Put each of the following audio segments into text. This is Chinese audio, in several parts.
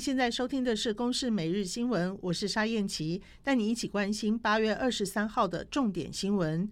现在收听的是《公视每日新闻》，我是沙燕琪，带你一起关心八月二十三号的重点新闻。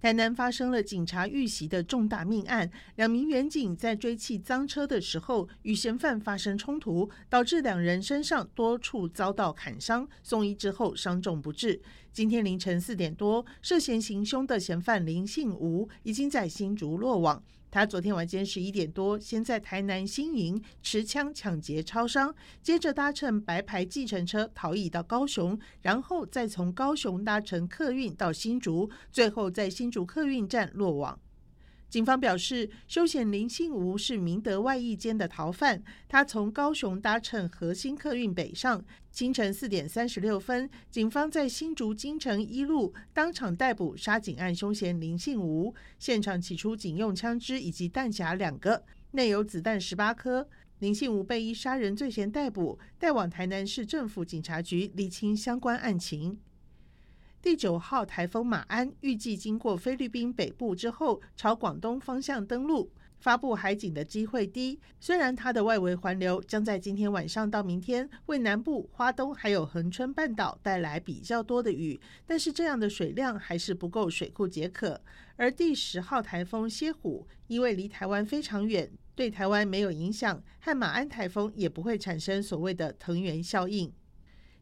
台南发生了警察遇袭的重大命案，两名员警在追缉赃车的时候与嫌犯发生冲突，导致两人身上多处遭到砍伤，送医之后伤重不治。今天凌晨四点多，涉嫌行凶的嫌犯林姓吴已经在新竹落网。他昨天晚间十一点多，先在台南新营持枪抢劫超商，接着搭乘白牌计程车逃逸到高雄，然后再从高雄搭乘客运到新竹，最后在新竹客运站落网。警方表示，凶嫌林姓吴是明德外役间的逃犯。他从高雄搭乘和欣客运北上。清晨四点三十六分，警方在新竹金城一路当场逮捕杀警案凶嫌林姓吴。现场起出警用枪支以及弹夹两个，内有子弹十八颗。林姓吴被依杀人罪嫌逮捕，带往台南市政府警察局厘清相关案情。第九号台风马鞍预计经过菲律宾北部之后，朝广东方向登陆，发布海警的机会低。虽然它的外围环流将在今天晚上到明天为南部、花东还有恒春半岛带来比较多的雨，但是这样的水量还是不够水库解渴。而第十号台风蝎虎因为离台湾非常远，对台湾没有影响，和马鞍台风也不会产生所谓的藤原效应。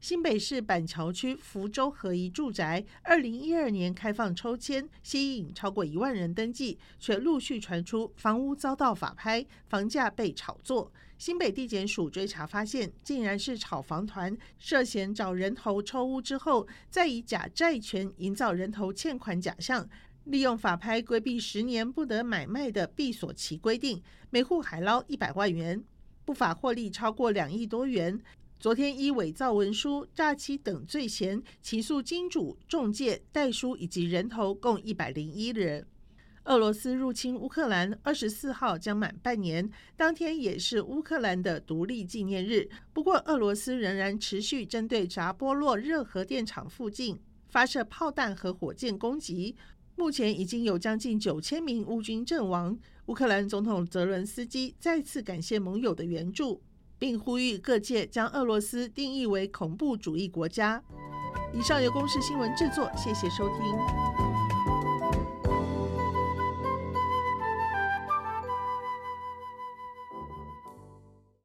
新北市板桥区福州合一住宅，二零一二年开放抽签，吸引超过一万人登记，却陆续传出房屋遭到法拍，房价被炒作。新北地检署追查发现，竟然是炒房团涉嫌找人头抽屋之后，再以假债权营造人头欠款假象，利用法拍规避十年不得买卖的闭锁期规定，每户海捞一百万元，不法获利超过两亿多元。昨天依伪造文书、诈欺等罪嫌起诉金主、中介、代书以及人头共一百零一人。俄罗斯入侵乌克兰二十四号将满半年，当天也是乌克兰的独立纪念日。不过，俄罗斯仍然持续针对扎波洛热核电厂附近发射炮弹和火箭攻击。目前已经有将近九千名乌军阵亡。乌克兰总统泽伦斯基再次感谢盟友的援助。并呼吁各界将俄罗斯定义为恐怖主义国家。以上由公视新闻制作，谢谢收听。